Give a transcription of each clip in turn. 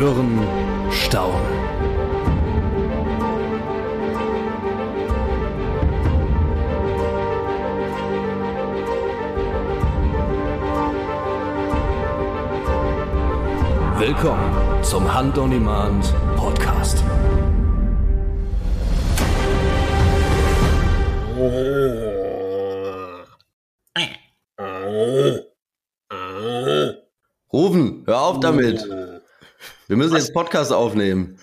Hören, staunen. Willkommen zum Hand on Demand Podcast. Rufen, hör auf damit. Wir müssen jetzt Podcast aufnehmen.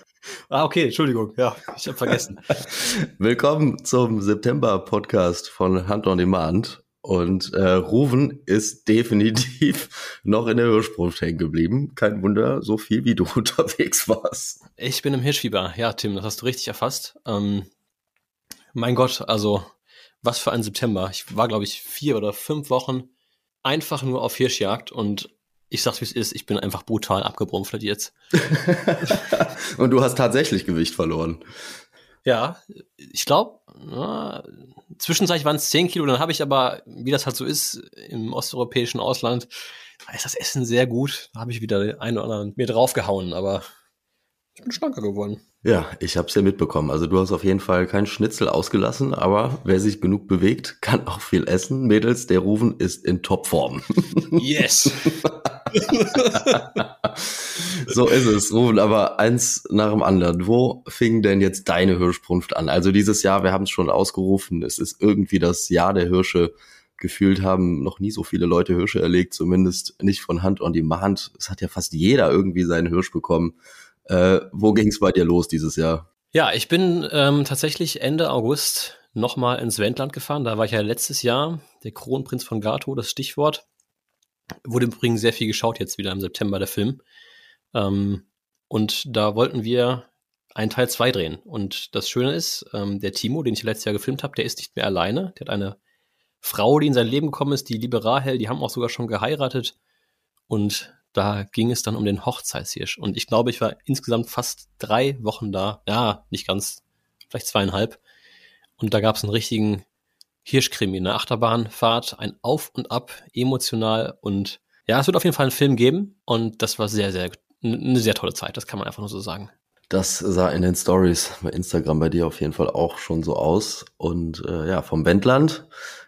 Ah, okay, Entschuldigung. Ja, ich habe vergessen. Willkommen zum September-Podcast von Hand on Demand. Und äh, Ruven ist definitiv noch in der Hirschbrunft hängen geblieben. Kein Wunder, so viel wie du unterwegs warst. Ich bin im Hirschfieber. Ja, Tim, das hast du richtig erfasst. Ähm, mein Gott, also was für ein September. Ich war, glaube ich, vier oder fünf Wochen einfach nur auf Hirschjagd und ich sag's wie es ist, ich bin einfach brutal abgebrumpft jetzt. und du hast tatsächlich Gewicht verloren. Ja, ich glaube, zwischenzeitlich waren es 10 Kilo, dann habe ich aber, wie das halt so ist, im osteuropäischen Ausland, da ist das Essen sehr gut. Da habe ich wieder den einen oder anderen mir draufgehauen, aber ich bin schlanker geworden. Ja, ich habe es ja mitbekommen. Also du hast auf jeden Fall kein Schnitzel ausgelassen, aber wer sich genug bewegt, kann auch viel essen. Mädels, der Rufen ist in Topform. Yes. so ist es, Rufen. Aber eins nach dem anderen. Wo fing denn jetzt deine Hirschbrunft an? Also dieses Jahr, wir haben es schon ausgerufen, es ist irgendwie das Jahr der Hirsche. Gefühlt haben noch nie so viele Leute Hirsche erlegt, zumindest nicht von Hand on Demand. Es hat ja fast jeder irgendwie seinen Hirsch bekommen. Äh, wo ging es bei dir los dieses Jahr? Ja, ich bin ähm, tatsächlich Ende August nochmal ins Wendland gefahren. Da war ich ja letztes Jahr, der Kronprinz von Gato, das Stichwort. Wurde übrigens sehr viel geschaut jetzt wieder im September, der Film. Ähm, und da wollten wir einen Teil 2 drehen. Und das Schöne ist, ähm, der Timo, den ich letztes Jahr gefilmt habe, der ist nicht mehr alleine. Der hat eine Frau, die in sein Leben gekommen ist, die liebe Rahel, die haben auch sogar schon geheiratet. Und da ging es dann um den Hochzeitshirsch. Und ich glaube, ich war insgesamt fast drei Wochen da. Ja, nicht ganz, vielleicht zweieinhalb. Und da gab es einen richtigen Hirschkrimi, eine Achterbahnfahrt, ein Auf und Ab, emotional. Und ja, es wird auf jeden Fall einen Film geben. Und das war sehr, sehr, eine sehr tolle Zeit. Das kann man einfach nur so sagen. Das sah in den Stories bei Instagram bei dir auf jeden Fall auch schon so aus. Und äh, ja, vom Wendland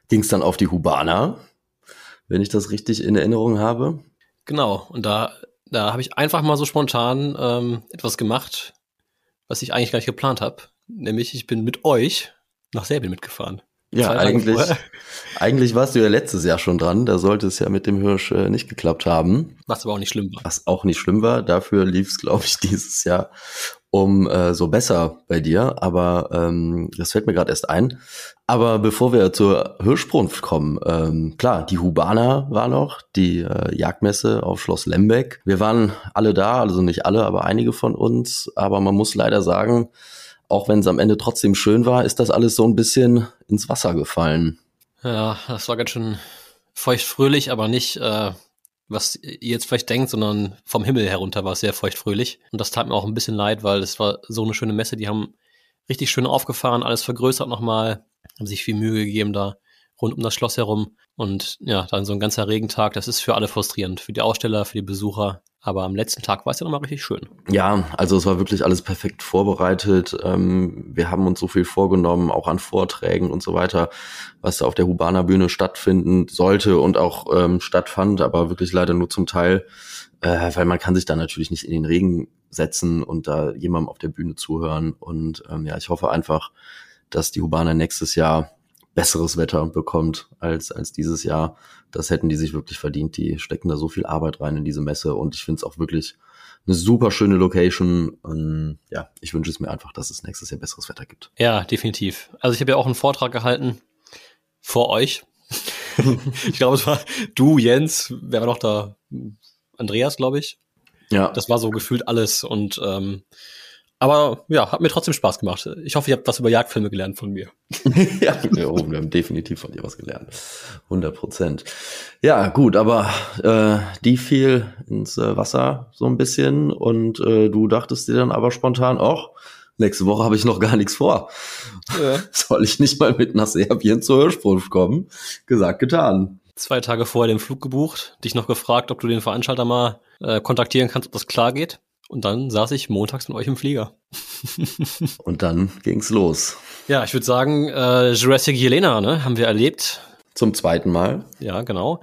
ging es dann auf die Hubana, wenn ich das richtig in Erinnerung habe. Genau, und da, da habe ich einfach mal so spontan ähm, etwas gemacht, was ich eigentlich gar nicht geplant habe. Nämlich, ich bin mit euch nach Serbien mitgefahren. Ja, eigentlich, eigentlich warst du ja letztes Jahr schon dran. Da sollte es ja mit dem Hirsch äh, nicht geklappt haben. Was aber auch nicht schlimm war. Was auch nicht schlimm war. Dafür lief es, glaube ich, dieses Jahr um äh, so besser bei dir. Aber ähm, das fällt mir gerade erst ein. Aber bevor wir zur Hirschbrunft kommen, ähm, klar, die Hubana war noch, die äh, Jagdmesse auf Schloss Lembeck. Wir waren alle da, also nicht alle, aber einige von uns. Aber man muss leider sagen, auch wenn es am Ende trotzdem schön war, ist das alles so ein bisschen ins Wasser gefallen. Ja, das war ganz schön feuchtfröhlich, aber nicht, äh, was ihr jetzt vielleicht denkt, sondern vom Himmel herunter war es sehr feuchtfröhlich. Und das tat mir auch ein bisschen leid, weil es war so eine schöne Messe. Die haben richtig schön aufgefahren, alles vergrößert nochmal, haben sich viel Mühe gegeben da rund um das Schloss herum. Und ja, dann so ein ganzer Regentag, das ist für alle frustrierend, für die Aussteller, für die Besucher. Aber am letzten Tag war es ja nochmal richtig schön. Ja, also es war wirklich alles perfekt vorbereitet. Ähm, wir haben uns so viel vorgenommen, auch an Vorträgen und so weiter, was auf der Hubana Bühne stattfinden sollte und auch ähm, stattfand, aber wirklich leider nur zum Teil, äh, weil man kann sich da natürlich nicht in den Regen setzen und da jemandem auf der Bühne zuhören. Und ähm, ja, ich hoffe einfach, dass die Hubana nächstes Jahr besseres Wetter bekommt als, als dieses Jahr. Das hätten die sich wirklich verdient. Die stecken da so viel Arbeit rein in diese Messe und ich finde es auch wirklich eine super schöne Location. Und ja, ich wünsche es mir einfach, dass es nächstes Jahr besseres Wetter gibt. Ja, definitiv. Also ich habe ja auch einen Vortrag gehalten vor euch. ich glaube, es war du, Jens, wer war noch da? Andreas, glaube ich. Ja. Das war so gefühlt alles und ähm, aber ja, hat mir trotzdem Spaß gemacht. Ich hoffe, ihr habt was über Jagdfilme gelernt von mir. ja, wir haben definitiv von dir was gelernt. 100 Prozent. Ja, gut, aber äh, die fiel ins äh, Wasser so ein bisschen und äh, du dachtest dir dann aber spontan, ach, nächste Woche habe ich noch gar nichts vor. Ja. Soll ich nicht mal mit nach Serbien zur Hirschbrunft kommen? Gesagt, getan. Zwei Tage vorher den Flug gebucht, dich noch gefragt, ob du den Veranstalter mal äh, kontaktieren kannst, ob das klar geht. Und dann saß ich montags mit euch im Flieger. und dann ging's los. Ja, ich würde sagen, äh, Jurassic Jelena, ne, haben wir erlebt. Zum zweiten Mal. Ja, genau.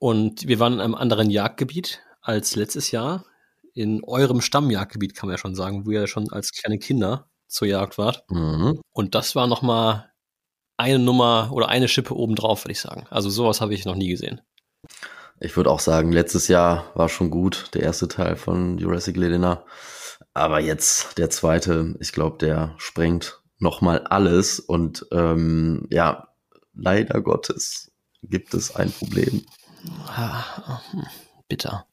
Und wir waren in einem anderen Jagdgebiet als letztes Jahr. In eurem Stammjagdgebiet kann man ja schon sagen, wo ihr schon als kleine Kinder zur Jagd wart. Mhm. Und das war noch mal eine Nummer oder eine Schippe obendrauf, würde ich sagen. Also sowas habe ich noch nie gesehen. Ich würde auch sagen, letztes Jahr war schon gut, der erste Teil von Jurassic Ledina. Aber jetzt der zweite, ich glaube, der sprengt nochmal alles. Und ähm, ja, leider Gottes gibt es ein Problem. Ah, bitter.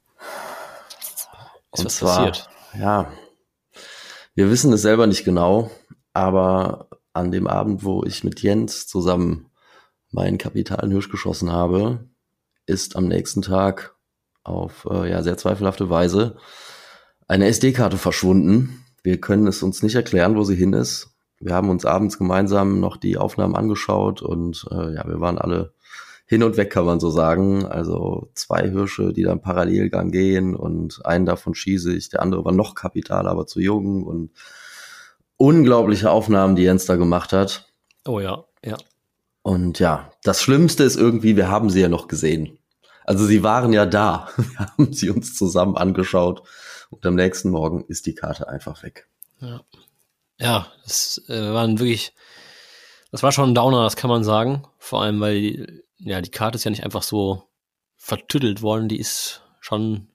Ist Und zwar, passiert? Ja, wir wissen es selber nicht genau, aber an dem Abend, wo ich mit Jens zusammen meinen kapitalen Hirsch geschossen habe, ist am nächsten Tag auf äh, ja, sehr zweifelhafte Weise eine SD-Karte verschwunden. Wir können es uns nicht erklären, wo sie hin ist. Wir haben uns abends gemeinsam noch die Aufnahmen angeschaut und äh, ja, wir waren alle hin und weg, kann man so sagen. Also zwei Hirsche, die dann Parallelgang gehen und einen davon schieße ich, der andere war noch kapital, aber zu jung und unglaubliche Aufnahmen, die Jens da gemacht hat. Oh ja, ja. Und ja, das Schlimmste ist irgendwie, wir haben sie ja noch gesehen. Also sie waren ja da. Wir haben sie uns zusammen angeschaut und am nächsten Morgen ist die Karte einfach weg. Ja, ja das äh, waren wirklich, das war schon ein Downer, das kann man sagen. Vor allem, weil ja die Karte ist ja nicht einfach so vertüttelt worden, die ist schon,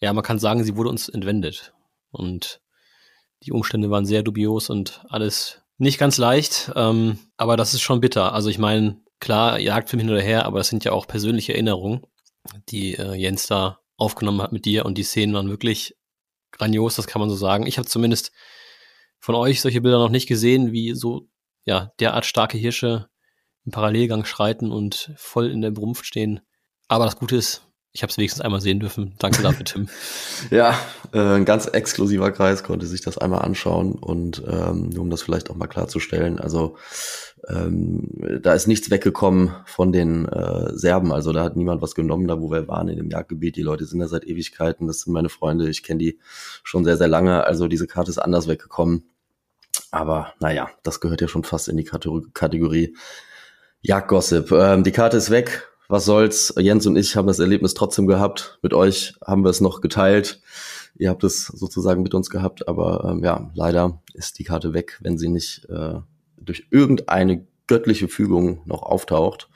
ja, man kann sagen, sie wurde uns entwendet. Und die Umstände waren sehr dubios und alles nicht ganz leicht, ähm, aber das ist schon bitter. Also ich meine, klar, Jagdfilm hin oder her, aber es sind ja auch persönliche Erinnerungen, die äh, Jens da aufgenommen hat mit dir und die Szenen waren wirklich grandios, das kann man so sagen. Ich habe zumindest von euch solche Bilder noch nicht gesehen, wie so ja derart starke Hirsche im Parallelgang schreiten und voll in der Brunft stehen. Aber das Gute ist, ich habe es wenigstens einmal sehen dürfen. Danke dafür, Tim. ja, äh, ein ganz exklusiver Kreis konnte sich das einmal anschauen und ähm, um das vielleicht auch mal klarzustellen, also ähm, da ist nichts weggekommen von den äh, Serben, also da hat niemand was genommen, da wo wir waren in dem Jagdgebiet. Die Leute sind da seit Ewigkeiten, das sind meine Freunde, ich kenne die schon sehr, sehr lange, also diese Karte ist anders weggekommen. Aber naja, das gehört ja schon fast in die Kategorie Jagdgossip. Ähm, die Karte ist weg, was soll's. Jens und ich haben das Erlebnis trotzdem gehabt. Mit euch haben wir es noch geteilt. Ihr habt es sozusagen mit uns gehabt, aber ähm, ja, leider ist die Karte weg, wenn sie nicht äh, durch irgendeine göttliche Fügung noch auftaucht,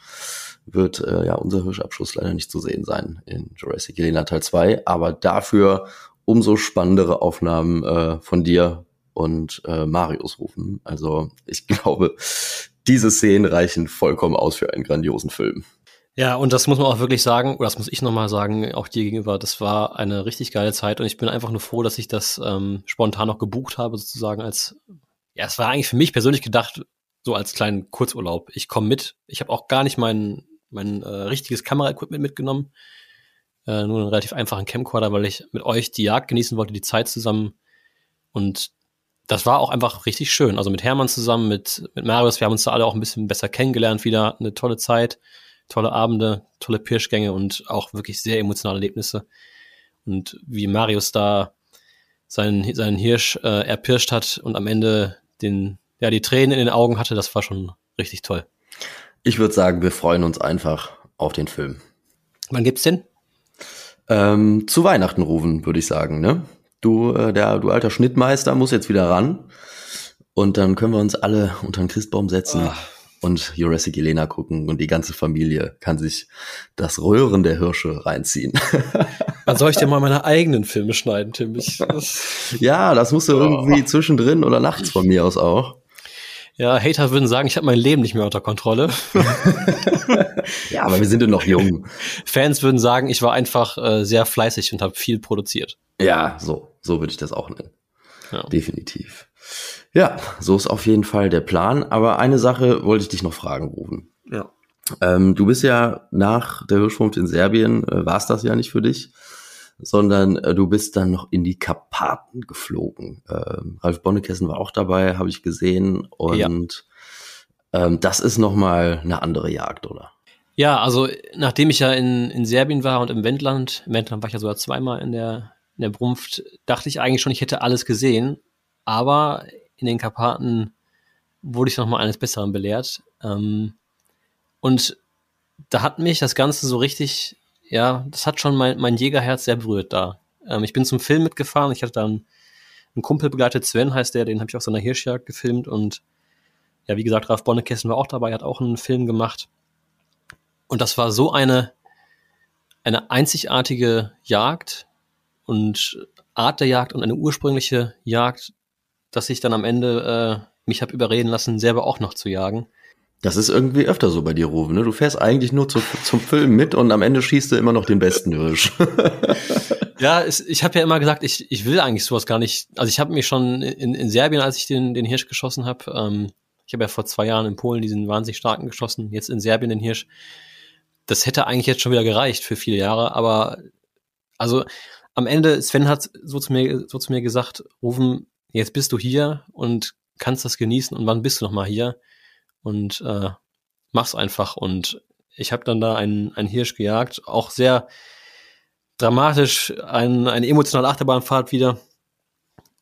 wird äh, ja unser Hirschabschluss leider nicht zu sehen sein in Jurassic Elena Teil 2, aber dafür umso spannendere Aufnahmen äh, von dir und äh, Marius rufen. Also ich glaube, diese Szenen reichen vollkommen aus für einen grandiosen Film. Ja, und das muss man auch wirklich sagen, oder das muss ich nochmal sagen, auch dir gegenüber, das war eine richtig geile Zeit und ich bin einfach nur froh, dass ich das ähm, spontan noch gebucht habe, sozusagen als, ja, es war eigentlich für mich persönlich gedacht, so als kleinen Kurzurlaub. Ich komme mit, ich habe auch gar nicht mein, mein äh, richtiges Kameraequipment mitgenommen, äh, nur einen relativ einfachen Camcorder, weil ich mit euch die Jagd genießen wollte, die Zeit zusammen und das war auch einfach richtig schön. Also mit Hermann zusammen, mit, mit Marius, wir haben uns da alle auch ein bisschen besser kennengelernt wieder, eine tolle Zeit tolle Abende, tolle Pirschgänge und auch wirklich sehr emotionale Erlebnisse. Und wie Marius da seinen, seinen Hirsch äh, erpirscht hat und am Ende den, ja, die Tränen in den Augen hatte, das war schon richtig toll. Ich würde sagen, wir freuen uns einfach auf den Film. Wann gibt's den? Ähm, zu Weihnachten rufen, würde ich sagen, ne? Du, äh, der, du alter Schnittmeister, muss jetzt wieder ran. Und dann können wir uns alle unter den Christbaum setzen. Ach und Jurassic Elena gucken und die ganze Familie kann sich das Röhren der Hirsche reinziehen. Dann soll ich dir mal meine eigenen Filme schneiden, Tim? Ich, das ja, das musst du oh. irgendwie zwischendrin oder nachts von mir aus auch. Ja, Hater würden sagen, ich habe mein Leben nicht mehr unter Kontrolle. ja, aber wir sind ja noch jung. Fans würden sagen, ich war einfach äh, sehr fleißig und habe viel produziert. Ja, so, so würde ich das auch nennen. Ja. Definitiv. Ja, so ist auf jeden Fall der Plan. Aber eine Sache wollte ich dich noch fragen, Ruben. Ja. Ähm, du bist ja nach der Hirschfunk in Serbien, äh, war es das ja nicht für dich, sondern äh, du bist dann noch in die Karpaten geflogen. Ähm, Ralf Bonnekessen war auch dabei, habe ich gesehen. Und ja. ähm, das ist nochmal eine andere Jagd, oder? Ja, also nachdem ich ja in, in Serbien war und im Wendland, im Wendland war ich ja sogar zweimal in der in der Brunft dachte ich eigentlich schon, ich hätte alles gesehen, aber in den Karpaten wurde ich nochmal eines Besseren belehrt. Ähm, und da hat mich das Ganze so richtig, ja, das hat schon mein, mein Jägerherz sehr berührt da. Ähm, ich bin zum Film mitgefahren, ich hatte dann einen Kumpel begleitet, Sven heißt der, den habe ich auf seiner Hirschjagd gefilmt und ja, wie gesagt, Ralf Bonnekessen war auch dabei, hat auch einen Film gemacht. Und das war so eine, eine einzigartige Jagd und Art der Jagd und eine ursprüngliche Jagd, dass ich dann am Ende äh, mich habe überreden lassen, selber auch noch zu jagen. Das ist irgendwie öfter so bei dir, Ruven. Ne? Du fährst eigentlich nur zu, zum Film mit und am Ende schießt du immer noch den besten Hirsch. ja, es, ich habe ja immer gesagt, ich, ich will eigentlich sowas gar nicht. Also ich habe mich schon in, in Serbien, als ich den, den Hirsch geschossen habe, ähm, ich habe ja vor zwei Jahren in Polen diesen wahnsinnig starken geschossen, jetzt in Serbien den Hirsch. Das hätte eigentlich jetzt schon wieder gereicht für viele Jahre, aber also am Ende, Sven hat so zu mir, so zu mir gesagt, Rufen, jetzt bist du hier und kannst das genießen und wann bist du noch mal hier? Und äh, mach's einfach. Und ich habe dann da einen, einen Hirsch gejagt, auch sehr dramatisch, ein, eine emotionale Achterbahnfahrt wieder.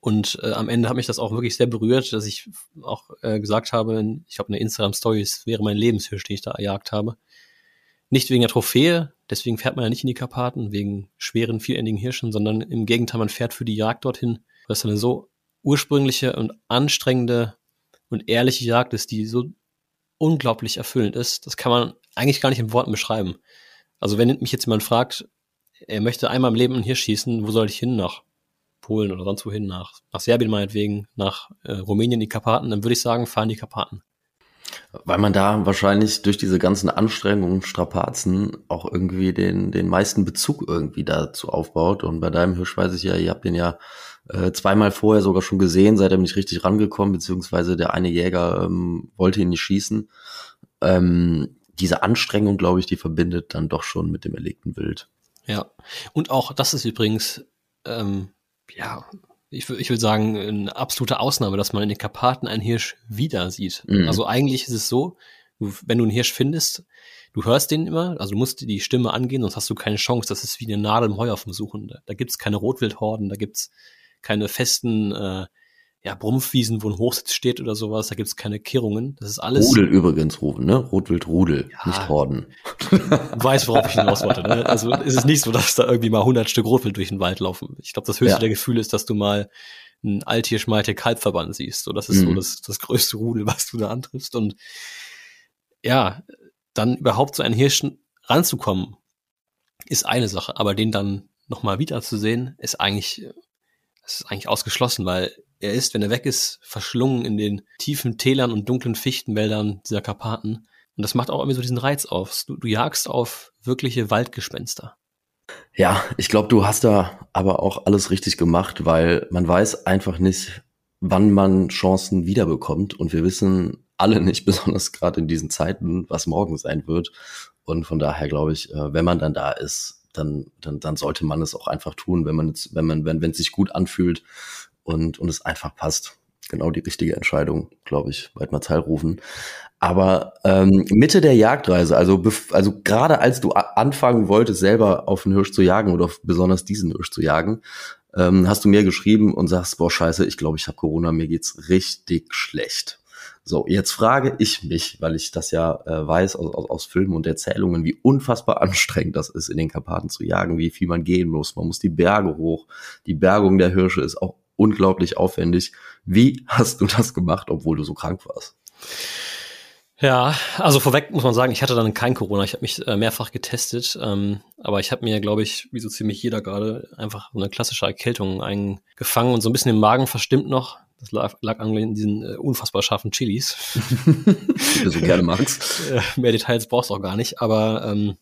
Und äh, am Ende hat mich das auch wirklich sehr berührt, dass ich auch äh, gesagt habe, ich habe eine Instagram-Story, es wäre mein Lebenshirsch, den ich da erjagt habe. Nicht wegen der Trophäe, deswegen fährt man ja nicht in die Karpaten, wegen schweren, vierendigen Hirschen, sondern im Gegenteil, man fährt für die Jagd dorthin, weil es eine so ursprüngliche und anstrengende und ehrliche Jagd ist, die so unglaublich erfüllend ist. Das kann man eigentlich gar nicht in Worten beschreiben. Also wenn mich jetzt jemand fragt, er möchte einmal im Leben hier schießen, wo soll ich hin? Nach Polen oder sonst wohin? Nach, nach Serbien meinetwegen, nach äh, Rumänien, die Karpaten, dann würde ich sagen, fahren die Karpaten. Weil man da wahrscheinlich durch diese ganzen Anstrengungen, Strapazen auch irgendwie den, den meisten Bezug irgendwie dazu aufbaut. Und bei deinem Hirsch weiß ich ja, ihr habt den ja äh, zweimal vorher sogar schon gesehen, seid ihr nicht richtig rangekommen, beziehungsweise der eine Jäger ähm, wollte ihn nicht schießen. Ähm, diese Anstrengung, glaube ich, die verbindet dann doch schon mit dem erlegten Wild. Ja, und auch das ist übrigens, ähm, ja, ich, ich will sagen, eine absolute Ausnahme, dass man in den Karpaten einen Hirsch wieder sieht. Mhm. Also eigentlich ist es so, wenn du einen Hirsch findest, du hörst den immer, also du musst die Stimme angehen, sonst hast du keine Chance. Das ist wie eine Nadel im Heuer vom Suchen. Da, da gibt's keine Rotwildhorden, da gibt's keine festen äh, ja, Brumpfwiesen, wo ein Hochsitz steht oder sowas, da gibt's keine Kehrungen. Das ist alles. Rudel übrigens rufen, ne? Rotwild Rudel, ja, nicht Horden. Du weißt, worauf ich hinaus wollte. Ne? Also ist es nicht so, dass da irgendwie mal 100 Stück Rotwild durch den Wald laufen. Ich glaube, das höchste ja. der Gefühle ist, dass du mal ein Altierschmalte Kalbverband siehst. So, das ist mhm. so das, das größte Rudel, was du da antriffst. Und ja, dann überhaupt zu einem Hirschen ranzukommen, ist eine Sache. Aber den dann nochmal wiederzusehen, ist eigentlich das ist eigentlich ausgeschlossen, weil er ist, wenn er weg ist, verschlungen in den tiefen Tälern und dunklen Fichtenwäldern dieser Karpaten. Und das macht auch irgendwie so diesen Reiz auf. Du, du jagst auf wirkliche Waldgespenster. Ja, ich glaube, du hast da aber auch alles richtig gemacht, weil man weiß einfach nicht, wann man Chancen wiederbekommt. Und wir wissen alle nicht, besonders gerade in diesen Zeiten, was morgen sein wird. Und von daher glaube ich, äh, wenn man dann da ist, dann, dann, dann sollte man es auch einfach tun, wenn man jetzt, wenn man, wenn, wenn es sich gut anfühlt und, und es einfach passt. Genau die richtige Entscheidung, glaube ich, weit mal teilrufen. Aber ähm, Mitte der Jagdreise, also, also gerade als du anfangen wolltest, selber auf einen Hirsch zu jagen oder auf besonders diesen Hirsch zu jagen, ähm, hast du mir geschrieben und sagst, boah, scheiße, ich glaube, ich habe Corona, mir geht's richtig schlecht. So, jetzt frage ich mich, weil ich das ja äh, weiß aus, aus, aus Filmen und Erzählungen, wie unfassbar anstrengend das ist, in den Karpaten zu jagen, wie viel man gehen muss. Man muss die Berge hoch. Die Bergung der Hirsche ist auch unglaublich aufwendig. Wie hast du das gemacht, obwohl du so krank warst? Ja, also vorweg muss man sagen, ich hatte dann kein Corona. Ich habe mich äh, mehrfach getestet, ähm, aber ich habe mir, glaube ich, wie so ziemlich jeder gerade, einfach eine klassische Erkältung eingefangen und so ein bisschen den Magen verstimmt noch. Das lag, lag an diesen äh, unfassbar scharfen Chilis. Du so gerne magst. Äh, mehr Details brauchst du auch gar nicht, aber ähm,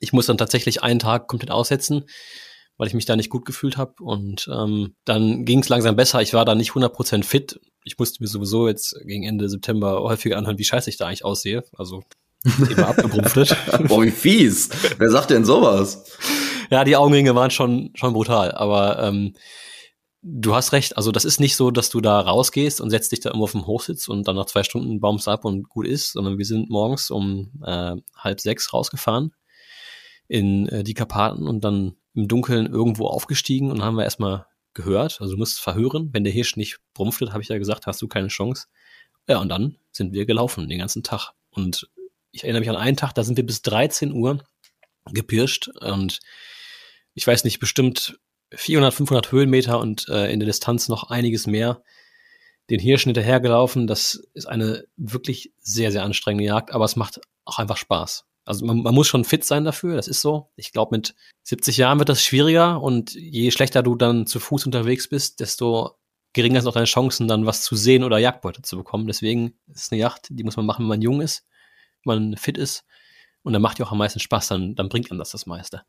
ich muss dann tatsächlich einen Tag komplett aussetzen, weil ich mich da nicht gut gefühlt habe. Und ähm, dann ging es langsam besser. Ich war da nicht 100% fit. Ich musste mir sowieso jetzt gegen Ende September häufiger anhören, wie scheiße ich da eigentlich aussehe. Also immer abgebrumpftet. Boah, wie fies. Wer sagt denn sowas? Ja, die Augenringe waren schon, schon brutal. Aber ähm, du hast recht. Also das ist nicht so, dass du da rausgehst und setzt dich da irgendwo auf den Hochsitz und dann nach zwei Stunden baumst ab und gut ist, sondern wir sind morgens um äh, halb sechs rausgefahren. in äh, die Karpaten und dann im Dunkeln irgendwo aufgestiegen und haben wir erstmal gehört. Also du musst verhören. Wenn der Hirsch nicht brumpftet, habe ich ja gesagt, hast du keine Chance. Ja, und dann sind wir gelaufen den ganzen Tag. Und ich erinnere mich an einen Tag, da sind wir bis 13 Uhr gepirscht und ich weiß nicht, bestimmt 400, 500 Höhenmeter und äh, in der Distanz noch einiges mehr den Hirschen hinterhergelaufen. Das ist eine wirklich sehr, sehr anstrengende Jagd, aber es macht auch einfach Spaß. Also man, man muss schon fit sein dafür, das ist so. Ich glaube, mit 70 Jahren wird das schwieriger und je schlechter du dann zu Fuß unterwegs bist, desto geringer sind auch deine Chancen, dann was zu sehen oder Jagdbeute zu bekommen. Deswegen ist es eine Jagd, die muss man machen, wenn man jung ist, wenn man fit ist. Und dann macht die auch am meisten Spaß, dann, dann bringt man das das meiste.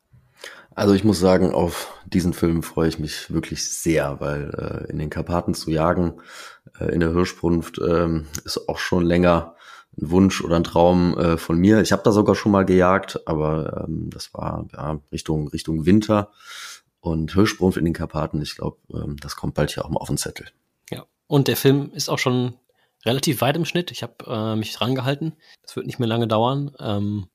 Also ich muss sagen, auf diesen Film freue ich mich wirklich sehr, weil äh, in den Karpaten zu jagen, äh, in der Hirschbrunft, äh, ist auch schon länger ein Wunsch oder ein Traum äh, von mir. Ich habe da sogar schon mal gejagt, aber ähm, das war ja, Richtung, Richtung Winter. Und Hirschbrunft in den Karpaten, ich glaube, ähm, das kommt bald hier auch mal auf den Zettel. Ja, und der Film ist auch schon relativ weit im Schnitt. Ich habe äh, mich dran gehalten. Das wird nicht mehr lange dauern. Ähm,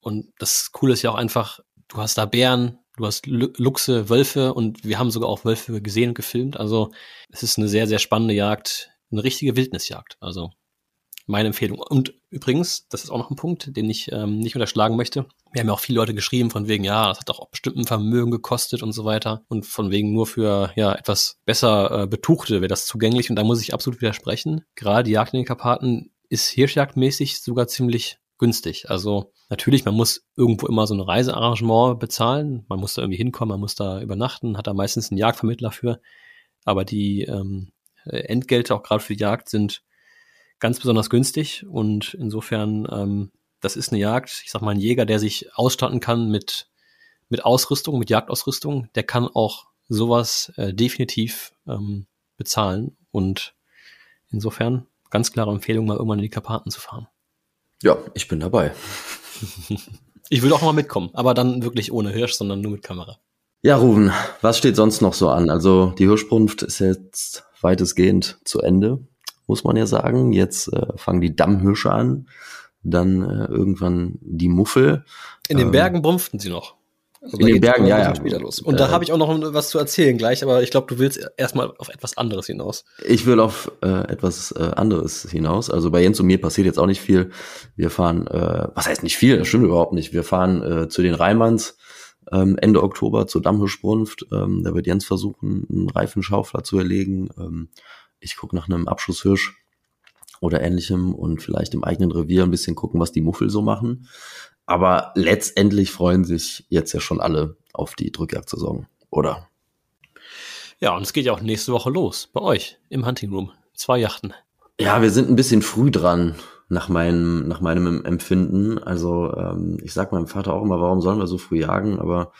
und das Coole ist ja auch einfach, du hast da Bären, du hast Luchse, Wölfe und wir haben sogar auch Wölfe gesehen und gefilmt. Also es ist eine sehr, sehr spannende Jagd, eine richtige Wildnisjagd. Also meine Empfehlung. Und übrigens, das ist auch noch ein Punkt, den ich ähm, nicht unterschlagen möchte. Wir haben ja auch viele Leute geschrieben von wegen, ja, das hat auch bestimmt ein Vermögen gekostet und so weiter. Und von wegen nur für ja etwas besser äh, Betuchte wäre das zugänglich. Und da muss ich absolut widersprechen. Gerade die Jagd in den Karpaten ist hirschjagdmäßig sogar ziemlich günstig. Also natürlich, man muss irgendwo immer so ein Reisearrangement bezahlen. Man muss da irgendwie hinkommen, man muss da übernachten, hat da meistens einen Jagdvermittler für. Aber die ähm, Entgelte auch gerade für die Jagd sind ganz besonders günstig und insofern, ähm, das ist eine Jagd. Ich sag mal, ein Jäger, der sich ausstatten kann mit, mit Ausrüstung, mit Jagdausrüstung, der kann auch sowas äh, definitiv ähm, bezahlen und insofern ganz klare Empfehlung, mal irgendwann in die Karpaten zu fahren. Ja, ich bin dabei. ich würde auch mal mitkommen, aber dann wirklich ohne Hirsch, sondern nur mit Kamera. Ja, Ruben, was steht sonst noch so an? Also die Hirschbrunft ist jetzt weitestgehend zu Ende muss man ja sagen. Jetzt äh, fangen die Dammhirsche an, dann äh, irgendwann die Muffel. In den ähm, Bergen brumpften sie noch. Also in den Bergen, ja, ja. Später los. Und äh, da habe ich auch noch was zu erzählen gleich, aber ich glaube, du willst erstmal auf etwas anderes hinaus. Ich will auf äh, etwas äh, anderes hinaus. Also bei Jens und mir passiert jetzt auch nicht viel. Wir fahren, äh, was heißt nicht viel, das stimmt überhaupt nicht. Wir fahren äh, zu den Reimanns ähm, Ende Oktober zur Dammhirschbrunft. Ähm, da wird Jens versuchen, einen Reifenschaufler zu erlegen. Ähm, ich gucke nach einem Abschusshirsch oder ähnlichem und vielleicht im eigenen Revier ein bisschen gucken, was die Muffel so machen. Aber letztendlich freuen sich jetzt ja schon alle auf die Drückjagdsaison, oder? Ja, und es geht ja auch nächste Woche los bei euch im Hunting Room. Zwei Yachten. Ja, wir sind ein bisschen früh dran nach meinem, nach meinem Empfinden. Also ähm, ich sag meinem Vater auch immer, warum sollen wir so früh jagen? Aber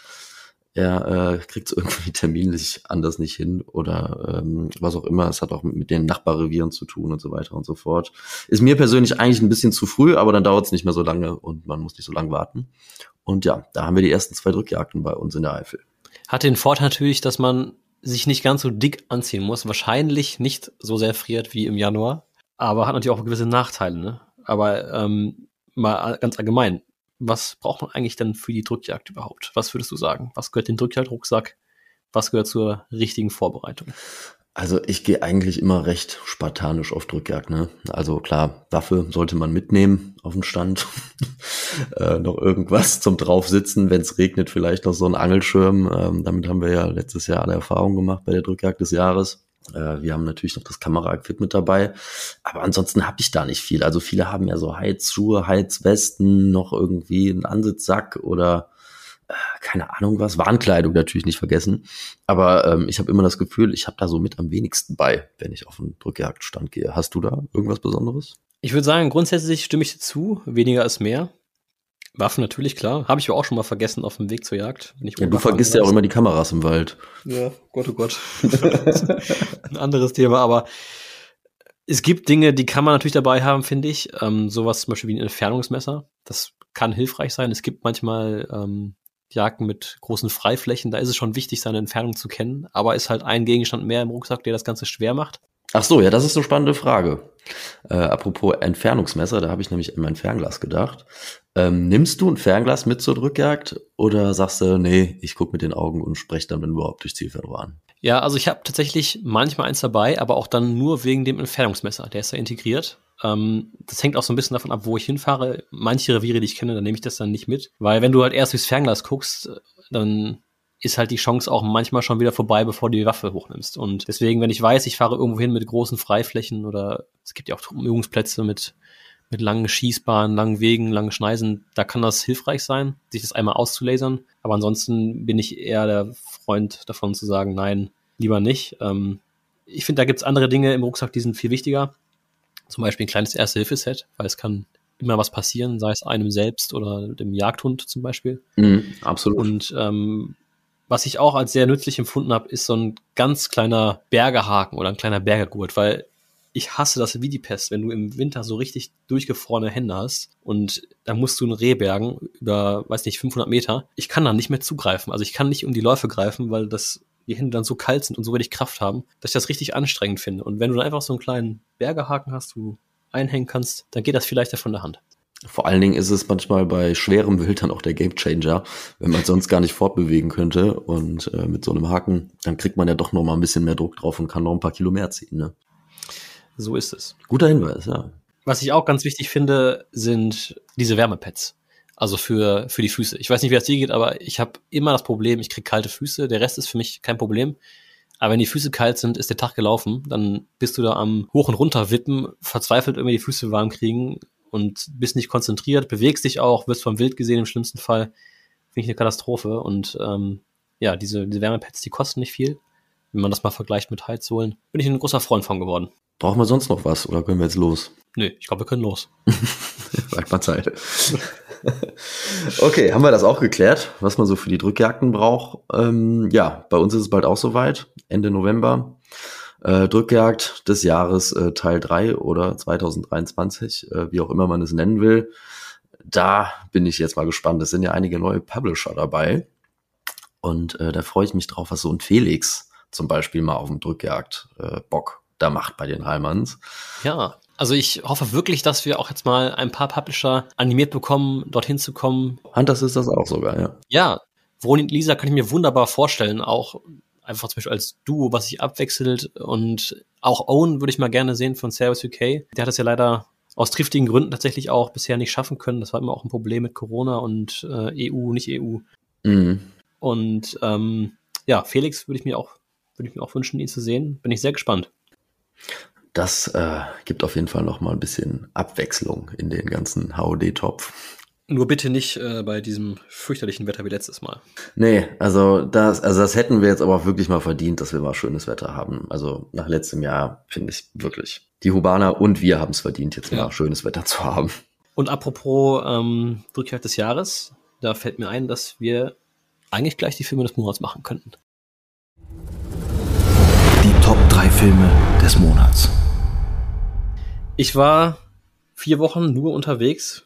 er äh, kriegt es irgendwie terminlich anders nicht hin oder ähm, was auch immer. Es hat auch mit den Nachbarrevieren zu tun und so weiter und so fort. Ist mir persönlich eigentlich ein bisschen zu früh, aber dann dauert es nicht mehr so lange und man muss nicht so lange warten. Und ja, da haben wir die ersten zwei Drückjagden bei uns in der Eifel. Hat den Vorteil natürlich, dass man sich nicht ganz so dick anziehen muss. Wahrscheinlich nicht so sehr friert wie im Januar, aber hat natürlich auch gewisse Nachteile. Ne? Aber ähm, mal ganz allgemein, was braucht man eigentlich denn für die Drückjagd überhaupt? Was würdest du sagen? Was gehört den Drückjagdrucksack? Was gehört zur richtigen Vorbereitung? Also ich gehe eigentlich immer recht spartanisch auf Drückjagd. Ne? Also klar, Waffe sollte man mitnehmen auf dem Stand. äh, noch irgendwas zum draufsitzen, wenn es regnet, vielleicht noch so ein Angelschirm. Ähm, damit haben wir ja letztes Jahr alle Erfahrung gemacht bei der Drückjagd des Jahres. Äh, wir haben natürlich noch das Kamera-Equipment dabei, aber ansonsten habe ich da nicht viel. Also viele haben ja so Heizschuhe, Heizwesten, noch irgendwie einen Ansitzsack oder äh, keine Ahnung was, Warnkleidung natürlich nicht vergessen. Aber ähm, ich habe immer das Gefühl, ich habe da so mit am wenigsten bei, wenn ich auf einen Drückjagdstand gehe. Hast du da irgendwas Besonderes? Ich würde sagen, grundsätzlich stimme ich zu, weniger ist mehr. Waffen natürlich, klar. Habe ich aber auch schon mal vergessen auf dem Weg zur Jagd. ja, du vergisst ja auch immer die Kameras im Wald. Ja, Gott, oh Gott. Ein anderes Thema, aber es gibt Dinge, die kann man natürlich dabei haben, finde ich. Ähm, sowas zum Beispiel wie ein Entfernungsmesser. Das kann hilfreich sein. Es gibt manchmal ähm, Jagden mit großen Freiflächen. Da ist es schon wichtig, seine Entfernung zu kennen. Aber ist halt ein Gegenstand mehr im Rucksack, der das Ganze schwer macht. Ach so, ja, das ist eine spannende Frage. Äh, apropos Entfernungsmesser, da habe ich nämlich in mein Fernglas gedacht. Ähm, nimmst du ein Fernglas mit zur Drückjagd oder sagst du, nee, ich gucke mit den Augen und spreche dann, wenn überhaupt, durch Zielfernrohr an? Ja, also ich habe tatsächlich manchmal eins dabei, aber auch dann nur wegen dem Entfernungsmesser. Der ist ja integriert. Ähm, das hängt auch so ein bisschen davon ab, wo ich hinfahre. Manche Reviere, die ich kenne, da nehme ich das dann nicht mit. Weil wenn du halt erst durchs Fernglas guckst, dann ist halt die Chance auch manchmal schon wieder vorbei, bevor du die Waffe hochnimmst. Und deswegen, wenn ich weiß, ich fahre irgendwo hin mit großen Freiflächen oder es gibt ja auch Übungsplätze mit mit langen Schießbahnen, langen Wegen, langen Schneisen, da kann das hilfreich sein, sich das einmal auszulasern. Aber ansonsten bin ich eher der Freund davon zu sagen, nein, lieber nicht. Ähm, ich finde, da gibt's andere Dinge im Rucksack, die sind viel wichtiger. Zum Beispiel ein kleines Erste-Hilfe-Set, weil es kann immer was passieren, sei es einem selbst oder dem Jagdhund zum Beispiel. Mhm, absolut. Und ähm, was ich auch als sehr nützlich empfunden habe, ist so ein ganz kleiner Bergehaken oder ein kleiner Bergegurt, weil ich hasse das wie die Pest, wenn du im Winter so richtig durchgefrorene Hände hast und dann musst du ein Reh bergen über, weiß nicht, 500 Meter. Ich kann da nicht mehr zugreifen. Also ich kann nicht um die Läufe greifen, weil das die Hände dann so kalt sind und so wenig Kraft haben, dass ich das richtig anstrengend finde. Und wenn du dann einfach so einen kleinen Bergehaken hast, du einhängen kannst, dann geht das vielleicht von der Hand. Vor allen Dingen ist es manchmal bei schwerem Wild dann auch der Gamechanger, wenn man sonst gar nicht fortbewegen könnte. Und äh, mit so einem Haken, dann kriegt man ja doch noch mal ein bisschen mehr Druck drauf und kann noch ein paar Kilo mehr ziehen. Ne? So ist es. Guter Hinweis, ja. Was ich auch ganz wichtig finde, sind diese Wärmepads. Also für, für die Füße. Ich weiß nicht, wie das dir geht, aber ich habe immer das Problem, ich kriege kalte Füße. Der Rest ist für mich kein Problem. Aber wenn die Füße kalt sind, ist der Tag gelaufen. Dann bist du da am Hoch- und Runter wippen, verzweifelt irgendwie die Füße warm kriegen und bist nicht konzentriert, bewegst dich auch, wirst vom Wild gesehen im schlimmsten Fall. Finde ich eine Katastrophe. Und ähm, ja, diese, diese Wärmepads, die kosten nicht viel. Wenn man das mal vergleicht mit Heizsohlen, bin ich ein großer Freund von geworden. Brauchen wir sonst noch was oder können wir jetzt los? Nö, ich glaube, wir können los. Sag mal Zeit. okay, haben wir das auch geklärt, was man so für die Drückjagden braucht. Ähm, ja, bei uns ist es bald auch soweit, Ende November. Äh, Drückjagd des Jahres äh, Teil 3 oder 2023, äh, wie auch immer man es nennen will. Da bin ich jetzt mal gespannt. Es sind ja einige neue Publisher dabei. Und äh, da freue ich mich drauf, was so ein Felix zum Beispiel mal auf dem Drückjagd äh, Bock da macht bei den Heimanns. Ja, also ich hoffe wirklich, dass wir auch jetzt mal ein paar Publisher animiert bekommen, dorthin zu kommen. Hunters ist das auch sogar, ja. Ja, Vroni und Lisa kann ich mir wunderbar vorstellen, auch einfach zum Beispiel als Duo, was sich abwechselt und auch Owen würde ich mal gerne sehen von Service UK. Der hat es ja leider aus triftigen Gründen tatsächlich auch bisher nicht schaffen können. Das war immer auch ein Problem mit Corona und äh, EU, nicht EU. Mhm. Und ähm, ja, Felix würde ich mir auch würde ich mir auch wünschen, ihn zu sehen. Bin ich sehr gespannt. Das äh, gibt auf jeden Fall noch mal ein bisschen Abwechslung in den ganzen HOD-Topf. Nur bitte nicht äh, bei diesem fürchterlichen Wetter wie letztes Mal. Nee, also das, also das hätten wir jetzt aber auch wirklich mal verdient, dass wir mal schönes Wetter haben. Also nach letztem Jahr finde ich wirklich. Die Hubaner und wir haben es verdient, jetzt ja. mal schönes Wetter zu haben. Und apropos ähm, Rückkehr des Jahres, da fällt mir ein, dass wir eigentlich gleich die Filme des Monats machen könnten. Filme des Monats. Ich war vier Wochen nur unterwegs.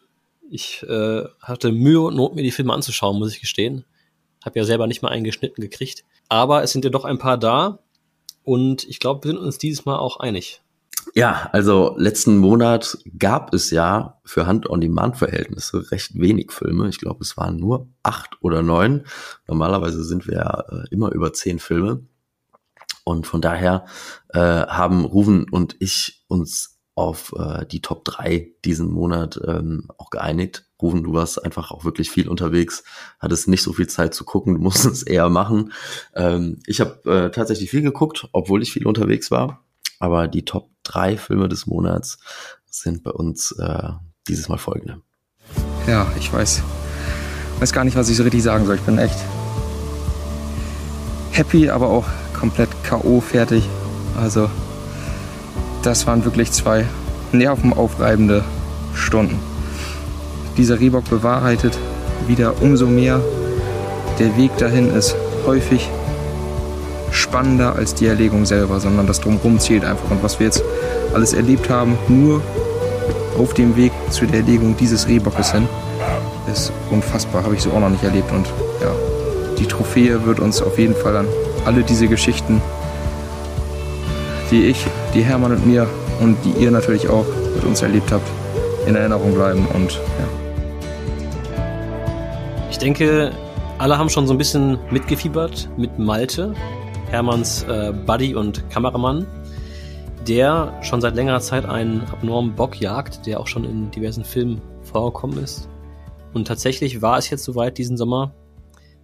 Ich äh, hatte Mühe und Not, mir die Filme anzuschauen, muss ich gestehen. Hab ja selber nicht mal einen geschnitten gekriegt. Aber es sind ja doch ein paar da. Und ich glaube, wir sind uns dieses Mal auch einig. Ja, also letzten Monat gab es ja für Hand-on-Demand-Verhältnisse recht wenig Filme. Ich glaube, es waren nur acht oder neun. Normalerweise sind wir ja äh, immer über zehn Filme. Und von daher äh, haben Ruven und ich uns auf äh, die Top 3 diesen Monat ähm, auch geeinigt. Ruven, du warst einfach auch wirklich viel unterwegs, hattest nicht so viel Zeit zu gucken, du musst es eher machen. Ähm, ich habe äh, tatsächlich viel geguckt, obwohl ich viel unterwegs war. Aber die Top 3 Filme des Monats sind bei uns äh, dieses Mal folgende. Ja, ich weiß. Weiß gar nicht, was ich so richtig sagen soll. Ich bin echt happy, aber auch komplett K.O. fertig. Also das waren wirklich zwei nervenaufreibende Stunden. Dieser Reebok bewahrheitet wieder umso mehr. Der Weg dahin ist häufig spannender als die Erlegung selber, sondern das Drumherum zählt einfach. Und was wir jetzt alles erlebt haben, nur auf dem Weg zu der Erlegung dieses Rehbockes hin, ist unfassbar, habe ich so auch noch nicht erlebt. Und ja, die Trophäe wird uns auf jeden Fall an alle diese Geschichten, die ich, die Hermann und mir und die ihr natürlich auch mit uns erlebt habt, in Erinnerung bleiben und ja. denke, alle haben schon so ein bisschen mitgefiebert mit Malte, Hermanns äh, Buddy und Kameramann, der schon seit längerer Zeit einen abnormen Bock jagt, der auch schon in diversen Filmen vorgekommen ist. Und tatsächlich war es jetzt soweit diesen Sommer.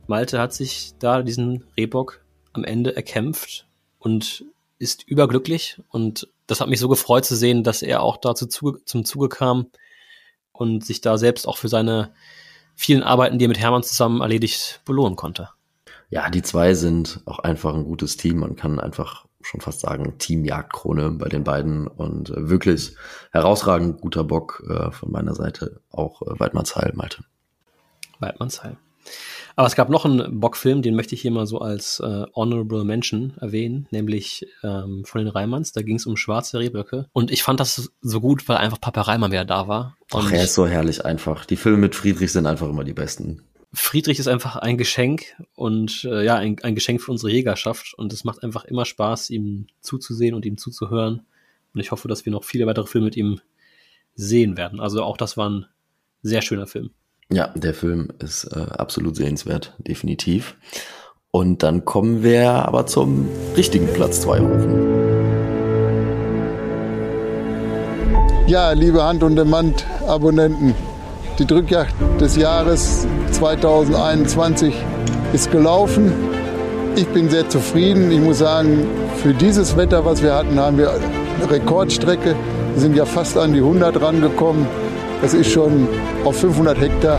Malte hat sich da diesen Rehbock am Ende erkämpft und ist überglücklich. Und das hat mich so gefreut zu sehen, dass er auch dazu zu, zum Zuge kam und sich da selbst auch für seine vielen Arbeiten, die er mit Hermann zusammen erledigt, belohnen konnte. Ja, die zwei sind auch einfach ein gutes Team. Man kann einfach schon fast sagen, Team Jagdkrone bei den beiden und äh, wirklich herausragend guter Bock äh, von meiner Seite, auch äh, Weidmannsheil, Malte. Weidmannsheil. Aber es gab noch einen Bockfilm, den möchte ich hier mal so als äh, Honorable Mention erwähnen, nämlich ähm, von den Reimanns. Da ging es um schwarze Rehböcke. Und ich fand das so gut, weil einfach Papa Reimann wieder da war. Ach, er ist so herrlich einfach. Die Filme mit Friedrich sind einfach immer die besten. Friedrich ist einfach ein Geschenk und äh, ja, ein, ein Geschenk für unsere Jägerschaft. Und es macht einfach immer Spaß, ihm zuzusehen und ihm zuzuhören. Und ich hoffe, dass wir noch viele weitere Filme mit ihm sehen werden. Also auch das war ein sehr schöner Film. Ja, der Film ist äh, absolut sehenswert, definitiv. Und dann kommen wir aber zum richtigen Platz 2 rufen. Ja, liebe Hand- und Demand-Abonnenten, die Drückjagd des Jahres 2021 ist gelaufen. Ich bin sehr zufrieden. Ich muss sagen, für dieses Wetter, was wir hatten, haben wir eine Rekordstrecke. Wir sind ja fast an die 100 rangekommen. Das ist schon auf 500 Hektar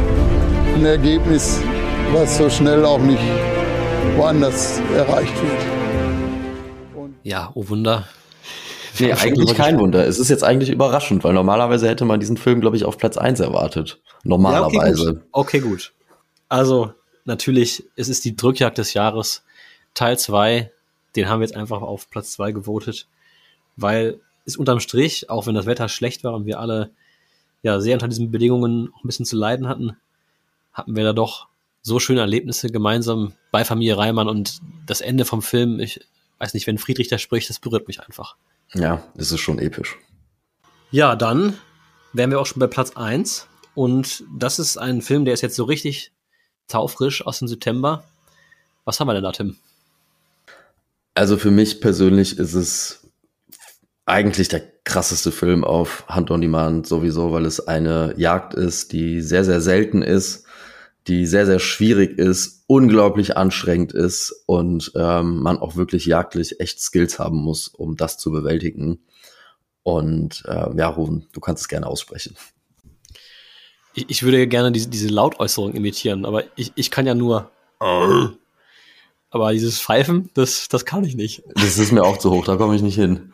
ein Ergebnis, was so schnell auch nicht woanders erreicht wird. Ja, oh Wunder. Nee, eigentlich kein Wunder. Es ist jetzt eigentlich überraschend, weil normalerweise hätte man diesen Film, glaube ich, auf Platz 1 erwartet. Normalerweise. Ja, okay, gut. okay, gut. Also, natürlich, es ist die Drückjagd des Jahres. Teil 2, den haben wir jetzt einfach auf Platz 2 gewotet, weil es unterm Strich, auch wenn das Wetter schlecht war und wir alle ja sehr unter diesen Bedingungen auch ein bisschen zu leiden hatten, hatten wir da doch so schöne Erlebnisse gemeinsam bei Familie Reimann und das Ende vom Film, ich weiß nicht, wenn Friedrich da spricht, das berührt mich einfach. Ja, das ist schon episch. Ja, dann wären wir auch schon bei Platz 1 und das ist ein Film, der ist jetzt so richtig taufrisch aus dem September. Was haben wir denn da, Tim? Also für mich persönlich ist es eigentlich der krasseste Film auf Hand on Demand sowieso, weil es eine Jagd ist, die sehr, sehr selten ist, die sehr, sehr schwierig ist, unglaublich anstrengend ist und ähm, man auch wirklich jagdlich echt Skills haben muss, um das zu bewältigen. Und äh, ja, Ruben, du kannst es gerne aussprechen. Ich, ich würde gerne diese, diese Lautäußerung imitieren, aber ich, ich kann ja nur. Aber dieses Pfeifen, das, das kann ich nicht. Das ist mir auch zu hoch, da komme ich nicht hin.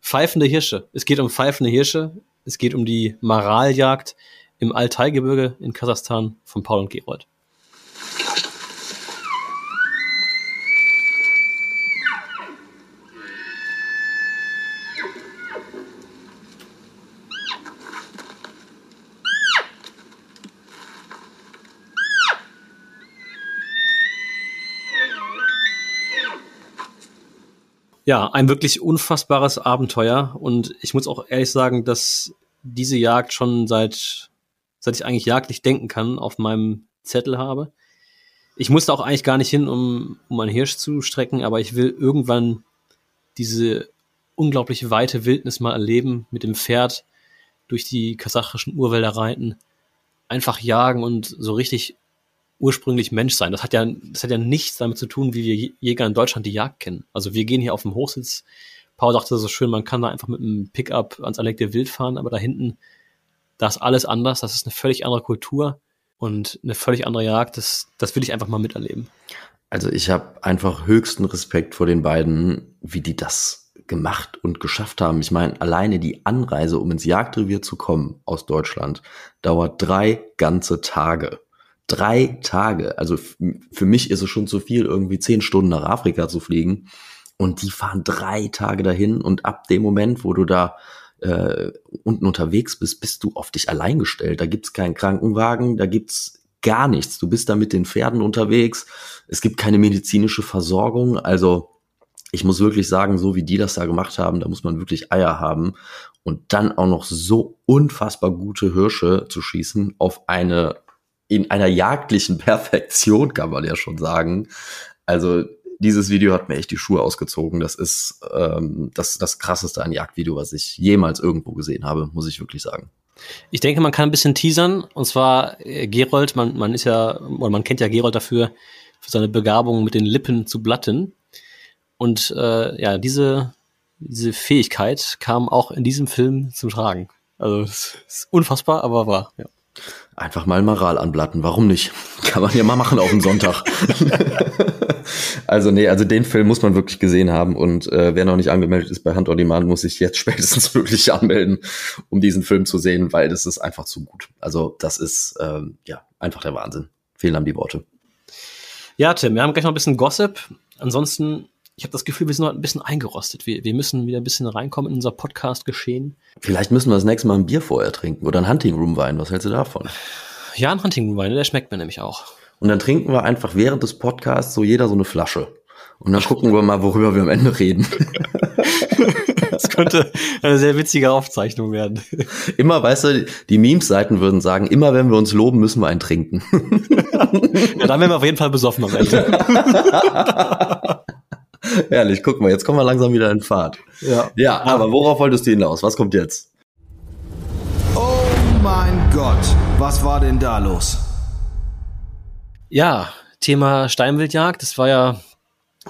Pfeifende Hirsche. Es geht um pfeifende Hirsche. Es geht um die Maraljagd im Altaigebirge in Kasachstan von Paul und Gerold. Ja, ein wirklich unfassbares Abenteuer. Und ich muss auch ehrlich sagen, dass diese Jagd schon seit, seit ich eigentlich jagdlich denken kann, auf meinem Zettel habe. Ich musste auch eigentlich gar nicht hin, um, um einen Hirsch zu strecken, aber ich will irgendwann diese unglaublich weite Wildnis mal erleben, mit dem Pferd durch die kasachischen Urwälder reiten, einfach jagen und so richtig ursprünglich Mensch sein. Das hat ja, das hat ja nichts damit zu tun, wie wir Jäger in Deutschland die Jagd kennen. Also wir gehen hier auf dem Hochsitz. Paul dachte so schön, man kann da einfach mit einem Pickup ans erlegte Wild fahren, aber da hinten, da ist alles anders. Das ist eine völlig andere Kultur und eine völlig andere Jagd. Das, das will ich einfach mal miterleben. Also ich habe einfach höchsten Respekt vor den beiden, wie die das gemacht und geschafft haben. Ich meine, alleine die Anreise, um ins Jagdrevier zu kommen aus Deutschland, dauert drei ganze Tage drei Tage. Also für mich ist es schon zu viel, irgendwie zehn Stunden nach Afrika zu fliegen. Und die fahren drei Tage dahin und ab dem Moment, wo du da äh, unten unterwegs bist, bist du auf dich allein gestellt. Da gibt's keinen Krankenwagen, da gibt's gar nichts. Du bist da mit den Pferden unterwegs. Es gibt keine medizinische Versorgung. Also ich muss wirklich sagen, so wie die das da gemacht haben, da muss man wirklich Eier haben. Und dann auch noch so unfassbar gute Hirsche zu schießen auf eine in einer jagdlichen Perfektion, kann man ja schon sagen. Also dieses Video hat mir echt die Schuhe ausgezogen. Das ist ähm, das, das krasseste ein Jagdvideo, was ich jemals irgendwo gesehen habe, muss ich wirklich sagen. Ich denke, man kann ein bisschen teasern. Und zwar äh, Gerold, man, man ist ja, oder man kennt ja Gerold dafür, für seine Begabung mit den Lippen zu blatten. Und äh, ja, diese, diese Fähigkeit kam auch in diesem Film zum Tragen. Also es ist unfassbar, aber wahr. Ja. Einfach mal Moral anblatten, warum nicht? Kann man ja mal machen auf dem Sonntag. also nee, also den Film muss man wirklich gesehen haben und äh, wer noch nicht angemeldet ist bei Hand on Demand, muss sich jetzt spätestens wirklich anmelden, um diesen Film zu sehen, weil das ist einfach zu gut. Also das ist ähm, ja einfach der Wahnsinn. Fehlen haben die Worte. Ja, Tim, wir haben gleich noch ein bisschen Gossip. Ansonsten ich habe das Gefühl, wir sind noch ein bisschen eingerostet. Wir, wir müssen wieder ein bisschen reinkommen in unser Podcast-Geschehen. Vielleicht müssen wir das nächste Mal ein Bier vorher trinken oder ein Hunting Room Wein. Was hältst du davon? Ja, ein Hunting Room Wein, der schmeckt mir nämlich auch. Und dann trinken wir einfach während des Podcasts so jeder so eine Flasche. Und dann gucken wir mal, worüber wir am Ende reden. Das könnte eine sehr witzige Aufzeichnung werden. Immer, weißt du, die Memes-Seiten würden sagen, immer wenn wir uns loben, müssen wir einen trinken. Ja, dann werden wir auf jeden Fall besoffen am Ende. Herrlich, guck mal, jetzt kommen wir langsam wieder in Fahrt. Ja. Ja, aber worauf wolltest du hinaus? Was kommt jetzt? Oh mein Gott, was war denn da los? Ja, Thema Steinwildjagd, das war ja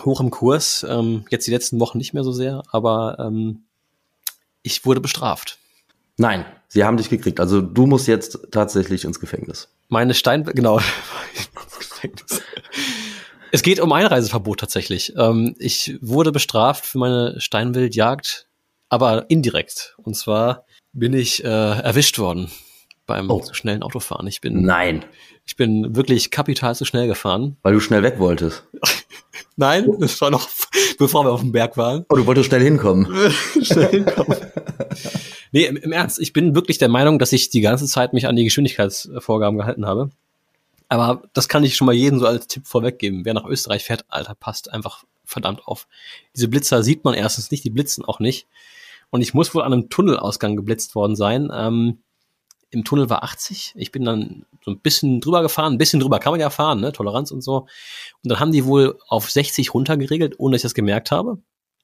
hoch im Kurs. Ähm, jetzt die letzten Wochen nicht mehr so sehr, aber ähm, ich wurde bestraft. Nein, sie haben dich gekriegt. Also du musst jetzt tatsächlich ins Gefängnis. Meine Stein, genau. ins Gefängnis. Es geht um Einreiseverbot tatsächlich. Ähm, ich wurde bestraft für meine Steinwildjagd, aber indirekt. Und zwar bin ich äh, erwischt worden beim Oh. zu schnellen Autofahren. Ich bin, Nein, ich bin wirklich kapital zu schnell gefahren. weil du schnell weg wolltest. Nein, das war noch bevor wir auf dem Berg waren. Oh, du wolltest schnell hinkommen. schnell hinkommen. Nee, im, im Ernst, ich bin wirklich der Meinung, dass ich die ganze Zeit mich an die Geschwindigkeitsvorgaben gehalten habe. Aber das kann ich schon mal jedem so als Tipp vorweggeben. Wer nach Österreich fährt, Alter, passt einfach verdammt auf. Diese Blitzer sieht man erstens nicht, die blitzen auch nicht. Und ich muss wohl an einem Tunnelausgang geblitzt worden sein. Ähm, Im Tunnel war 80. Ich bin dann so ein bisschen drüber gefahren. Ein bisschen drüber kann man ja fahren, ne? Toleranz und so. Und dann haben die wohl auf 60 runtergeregelt, ohne dass ich das gemerkt habe.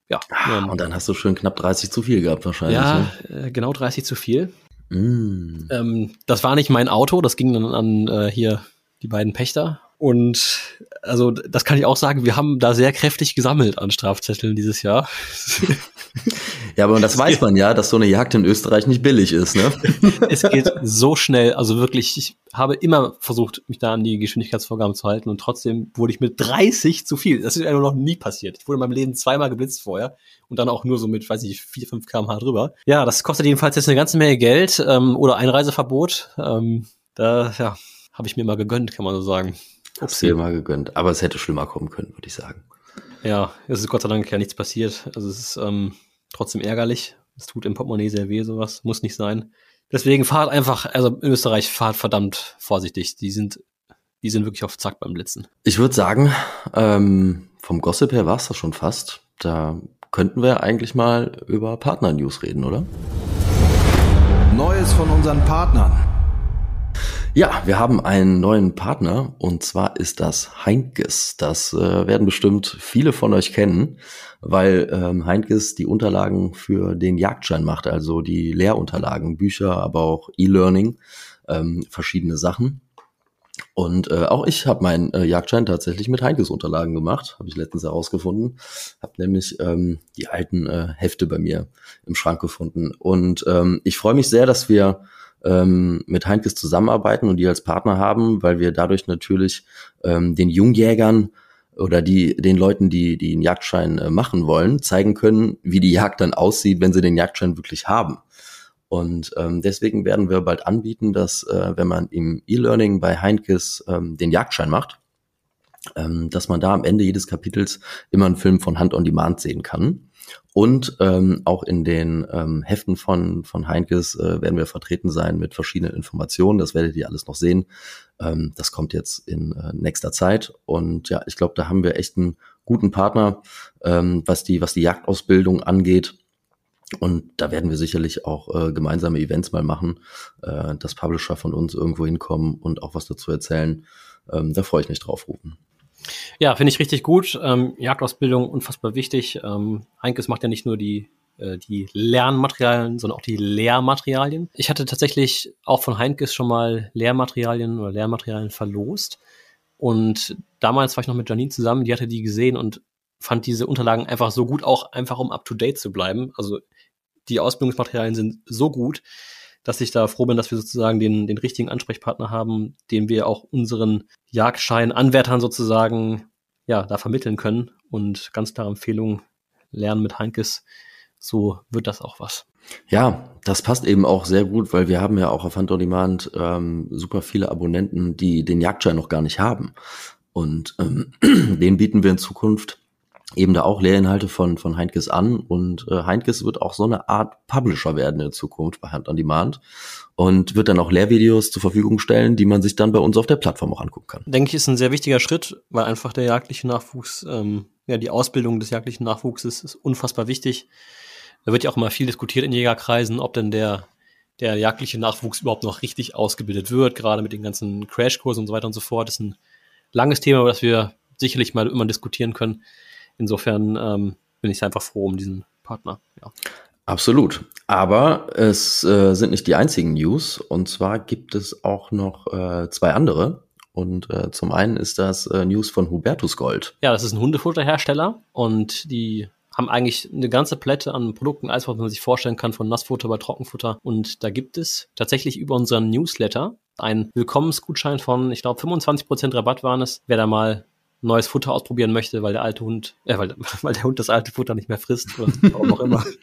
Ja, ähm, Und dann hast du schön knapp 30 zu viel gehabt wahrscheinlich. ja, äh, genau 30 zu viel. Ne? Mm. Ähm, das war nicht mein Auto, das ging dann an äh, hier die beiden Pächter. Und also das kann ich auch sagen, wir haben da sehr kräftig gesammelt an Strafzetteln dieses Jahr. Ja, aber das weiß man ja, dass so eine Jagd in Österreich nicht billig ist, ne? es geht so schnell, also wirklich, ich habe immer versucht, mich da an die Geschwindigkeitsvorgaben zu halten und trotzdem wurde ich mit 30 zu viel. Das ist mir noch nie passiert. Ich wurde in meinem Leben zweimal geblitzt vorher und dann auch nur so mit, weiß ich, 4, 5 kmh drüber. Ja, das kostet jedenfalls jetzt eine ganze Menge Geld ähm, oder Einreiseverbot. Ähm, da, ja, habe ich mir mal gegönnt, kann man so sagen. Hast dir mal gegönnt. Aber es hätte schlimmer kommen können, würde ich sagen. Ja, es ist Gott sei Dank ja nichts passiert. Also es ist ähm, trotzdem ärgerlich. Es tut im Portemonnaie sehr weh, sowas. Muss nicht sein. Deswegen fahrt einfach, also in Österreich fahrt verdammt vorsichtig. Die sind, die sind wirklich auf Zack beim Blitzen. Ich würde sagen, ähm, vom Gossip her war es das schon fast. Da könnten wir eigentlich mal über Partner-News reden, oder? Neues von unseren Partnern. Ja, wir haben einen neuen Partner und zwar ist das Heinkes. Das äh, werden bestimmt viele von euch kennen, weil ähm, Heinkes die Unterlagen für den Jagdschein macht, also die Lehrunterlagen, Bücher, aber auch E-Learning, ähm, verschiedene Sachen. Und äh, auch ich habe meinen äh, Jagdschein tatsächlich mit Heinkes Unterlagen gemacht, habe ich letztens herausgefunden. Habe nämlich ähm, die alten äh, Hefte bei mir im Schrank gefunden. Und ähm, ich freue mich sehr, dass wir ähm, mit Heinkes zusammenarbeiten und die als Partner haben, weil wir dadurch natürlich ähm, den Jungjägern oder die den Leuten, die die einen Jagdschein äh, machen wollen, zeigen können, wie die Jagd dann aussieht, wenn sie den Jagdschein wirklich haben. Und ähm, deswegen werden wir bald anbieten, dass äh, wenn man im E-Learning bei Heinkes ähm, den Jagdschein macht, ähm, dass man da am Ende jedes Kapitels immer einen Film von Hand on Demand sehen kann. Und ähm, auch in den ähm, Heften von, von Heinkes äh, werden wir vertreten sein mit verschiedenen Informationen. Das werdet ihr alles noch sehen. Ähm, das kommt jetzt in äh, nächster Zeit. Und ja, ich glaube, da haben wir echt einen guten Partner, ähm, was die, was die Jagdausbildung angeht. Und da werden wir sicherlich auch äh, gemeinsame Events mal machen, äh, dass Publisher von uns irgendwo hinkommen und auch was dazu erzählen. Ähm, da freue ich mich drauf, Rufen. Ja, finde ich richtig gut. Ähm, Jagdausbildung unfassbar wichtig. Ähm, Heinkes macht ja nicht nur die äh, die Lernmaterialien, sondern auch die Lehrmaterialien. Ich hatte tatsächlich auch von Heinkes schon mal Lehrmaterialien oder Lehrmaterialien verlost. Und damals war ich noch mit Janine zusammen, die hatte die gesehen und fand diese Unterlagen einfach so gut, auch einfach um up to date zu bleiben. Also die Ausbildungsmaterialien sind so gut, dass ich da froh bin, dass wir sozusagen den, den richtigen Ansprechpartner haben, den wir auch unseren Jagdschein-Anwärtern sozusagen ja, da vermitteln können. Und ganz klare Empfehlung, lernen mit Heinkes, so wird das auch was. Ja, das passt eben auch sehr gut, weil wir haben ja auch auf Hunt on Demand ähm, super viele Abonnenten, die den Jagdschein noch gar nicht haben. Und ähm, den bieten wir in Zukunft eben da auch Lehrinhalte von, von Heinkes an und äh, Heinkes wird auch so eine Art Publisher werden in Zukunft bei Hand on Demand und wird dann auch Lehrvideos zur Verfügung stellen, die man sich dann bei uns auf der Plattform auch angucken kann. Denke ich, ist ein sehr wichtiger Schritt, weil einfach der jagdliche Nachwuchs, ähm, ja, die Ausbildung des jagdlichen Nachwuchses ist unfassbar wichtig. Da wird ja auch immer viel diskutiert in Jägerkreisen, ob denn der der jagdliche Nachwuchs überhaupt noch richtig ausgebildet wird, gerade mit den ganzen Crashkursen und so weiter und so fort. Das ist ein langes Thema, über das wir sicherlich mal immer diskutieren können. Insofern ähm, bin ich einfach froh um diesen Partner. Ja. Absolut. Aber es äh, sind nicht die einzigen News. Und zwar gibt es auch noch äh, zwei andere. Und äh, zum einen ist das äh, News von Hubertus Gold. Ja, das ist ein Hundefutterhersteller und die haben eigentlich eine ganze Palette an Produkten, alles was man sich vorstellen kann, von Nassfutter über Trockenfutter. Und da gibt es tatsächlich über unseren Newsletter einen Willkommensgutschein von, ich glaube, 25% Rabatt waren es. Wer da mal neues Futter ausprobieren möchte, weil der alte Hund, äh, weil, weil der Hund das alte Futter nicht mehr frisst oder warum auch immer.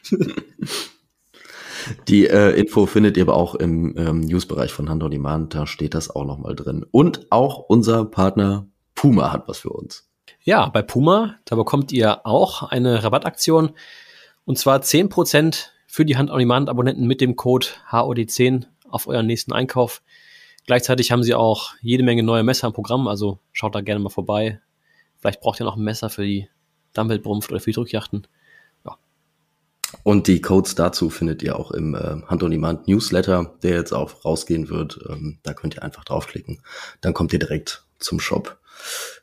Die äh, Info findet ihr aber auch im ähm, Newsbereich von Hand on Demand, da steht das auch nochmal drin. Und auch unser Partner Puma hat was für uns. Ja, bei Puma, da bekommt ihr auch eine Rabattaktion und zwar 10% für die Hand on Demand Abonnenten mit dem Code HOD10 auf euren nächsten Einkauf. Gleichzeitig haben sie auch jede Menge neue Messer im Programm, also schaut da gerne mal vorbei. Vielleicht braucht ihr noch ein Messer für die Dumbbellbrumpft oder für die Drückjachten. Ja. Und die Codes dazu findet ihr auch im äh, Hand on Demand Newsletter, der jetzt auch rausgehen wird. Ähm, da könnt ihr einfach draufklicken. Dann kommt ihr direkt zum Shop.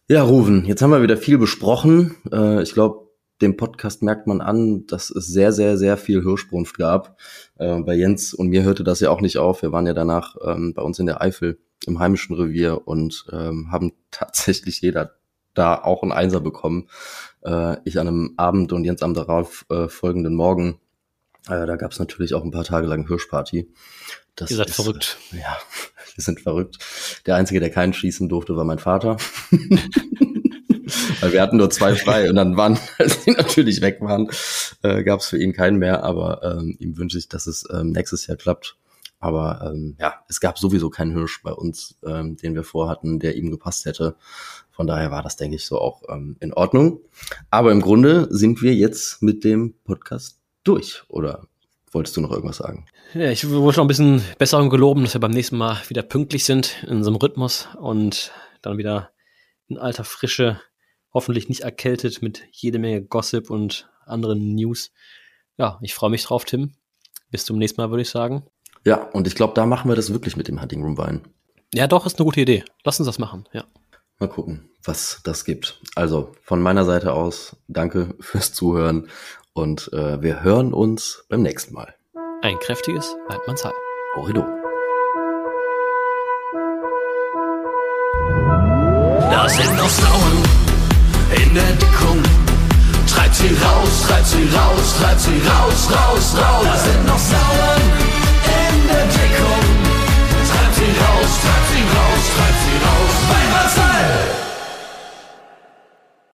Ja, Ruven, jetzt haben wir wieder viel besprochen. Äh, ich glaube, dem Podcast merkt man an, dass es sehr, sehr, sehr viel Hirschbrunft gab. Äh, bei Jens und mir hörte das ja auch nicht auf. Wir waren ja danach ähm, bei uns in der Eifel im heimischen Revier und ähm, haben tatsächlich jeder da auch einen Einser bekommen. Äh, ich an einem Abend und Jens am darauf äh, folgenden Morgen. Äh, da gab es natürlich auch ein paar Tage lang Hirschparty. Das Ihr seid ist, verrückt. Äh, ja, wir sind verrückt. Der Einzige, der keinen schießen durfte, war mein Vater. Weil wir hatten nur zwei frei und dann waren, als die natürlich weg waren, äh, gab es für ihn keinen mehr. Aber ähm, ihm wünsche ich, dass es ähm, nächstes Jahr klappt. Aber ähm, ja, es gab sowieso keinen Hirsch bei uns, ähm, den wir vorhatten, der ihm gepasst hätte. Von daher war das, denke ich, so auch ähm, in Ordnung. Aber im Grunde sind wir jetzt mit dem Podcast durch. Oder wolltest du noch irgendwas sagen? Ja, ich wollte noch ein bisschen Besserung geloben, dass wir beim nächsten Mal wieder pünktlich sind in unserem Rhythmus und dann wieder in alter Frische, hoffentlich nicht erkältet mit jede Menge Gossip und anderen News. Ja, ich freue mich drauf, Tim. Bis zum nächsten Mal, würde ich sagen. Ja, und ich glaube, da machen wir das wirklich mit dem Hunting Room Wein. Ja, doch, ist eine gute Idee. Lass uns das machen, ja. Mal gucken, was das gibt. Also von meiner Seite aus, danke fürs Zuhören und äh, wir hören uns beim nächsten Mal. Ein kräftiges Altmannsheil. Horrido. Da sind noch Sauen in der Deckung. Treibt sie raus, treibt sie raus, treibt sie raus, raus, raus. Da sind noch Sauen in der Deckung. Treibt sie raus, treibt sie raus schreibt sie raus. Beim Wasser!